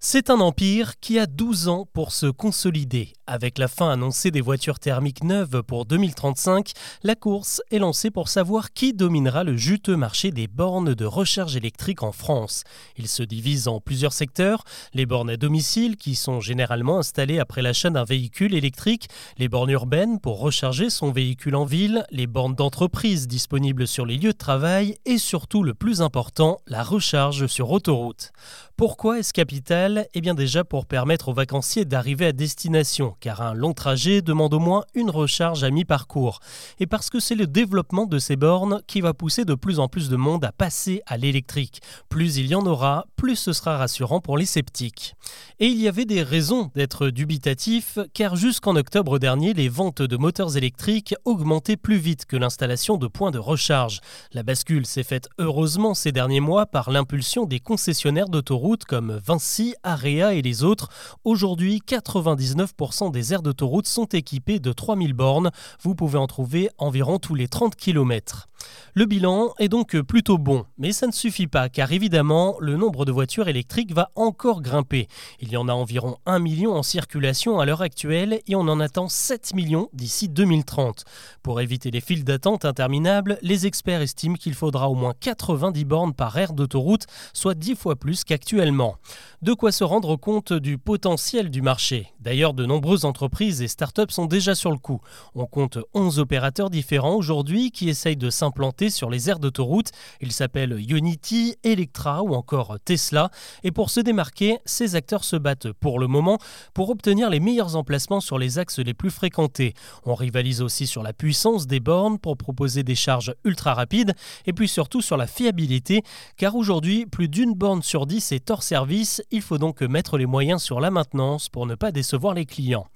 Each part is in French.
C'est un empire qui a 12 ans pour se consolider. Avec la fin annoncée des voitures thermiques neuves pour 2035, la course est lancée pour savoir qui dominera le juteux marché des bornes de recharge électrique en France. Il se divise en plusieurs secteurs, les bornes à domicile qui sont généralement installées après l'achat d'un véhicule électrique, les bornes urbaines pour recharger son véhicule en ville, les bornes d'entreprise disponibles sur les lieux de travail et surtout le plus important, la recharge sur autoroute. Pourquoi est-ce capital Eh bien déjà pour permettre aux vacanciers d'arriver à destination, car un long trajet demande au moins une recharge à mi-parcours. Et parce que c'est le développement de ces bornes qui va pousser de plus en plus de monde à passer à l'électrique. Plus il y en aura, plus ce sera rassurant pour les sceptiques. Et il y avait des raisons d'être dubitatif, car jusqu'en octobre dernier, les ventes de moteurs électriques augmentaient plus vite que l'installation de points de recharge. La bascule s'est faite heureusement ces derniers mois par l'impulsion des concessionnaires d'autoroutes comme Vinci, Area et les autres. Aujourd'hui, 99% des aires d'autoroute sont équipées de 3000 bornes. Vous pouvez en trouver environ tous les 30 km. Le bilan est donc plutôt bon, mais ça ne suffit pas car évidemment le nombre de voitures électriques va encore grimper. Il y en a environ 1 million en circulation à l'heure actuelle et on en attend 7 millions d'ici 2030. Pour éviter les files d'attente interminables, les experts estiment qu'il faudra au moins 90 bornes par aire d'autoroute, soit 10 fois plus qu'actuellement. De quoi se rendre compte du potentiel du marché. D'ailleurs, de nombreuses entreprises et startups sont déjà sur le coup. On compte 11 opérateurs différents aujourd'hui qui essayent de s'implanter sur les aires d'autoroute. Ils s'appellent Unity, Electra ou encore Tesla. Et pour se démarquer, ces acteurs se battent pour le moment pour obtenir les meilleurs emplacements sur les axes les plus fréquentés. On rivalise aussi sur la puissance des bornes pour proposer des charges ultra rapides et puis surtout sur la fiabilité car aujourd'hui, plus d'une borne sur 10 est hors service il faut donc mettre les moyens sur la maintenance pour ne pas décevoir les clients.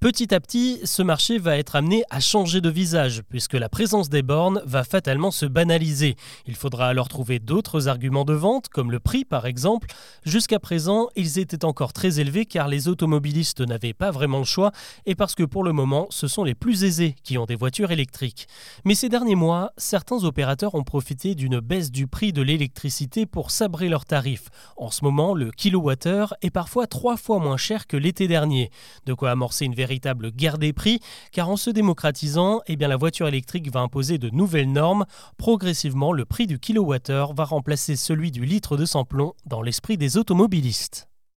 Petit à petit, ce marché va être amené à changer de visage, puisque la présence des bornes va fatalement se banaliser. Il faudra alors trouver d'autres arguments de vente, comme le prix par exemple. Jusqu'à présent, ils étaient encore très élevés car les automobilistes n'avaient pas vraiment le choix, et parce que pour le moment, ce sont les plus aisés qui ont des voitures électriques. Mais ces derniers mois, certains opérateurs ont profité d'une baisse du prix de l'électricité pour sabrer leurs tarifs. En ce moment, le kilowattheure est parfois trois fois moins cher que l'été dernier. De quoi amorcer une véritable guerre des prix, car en se démocratisant, eh bien, la voiture électrique va imposer de nouvelles normes. Progressivement, le prix du kilowattheure va remplacer celui du litre de sans-plomb dans l'esprit des automobilistes.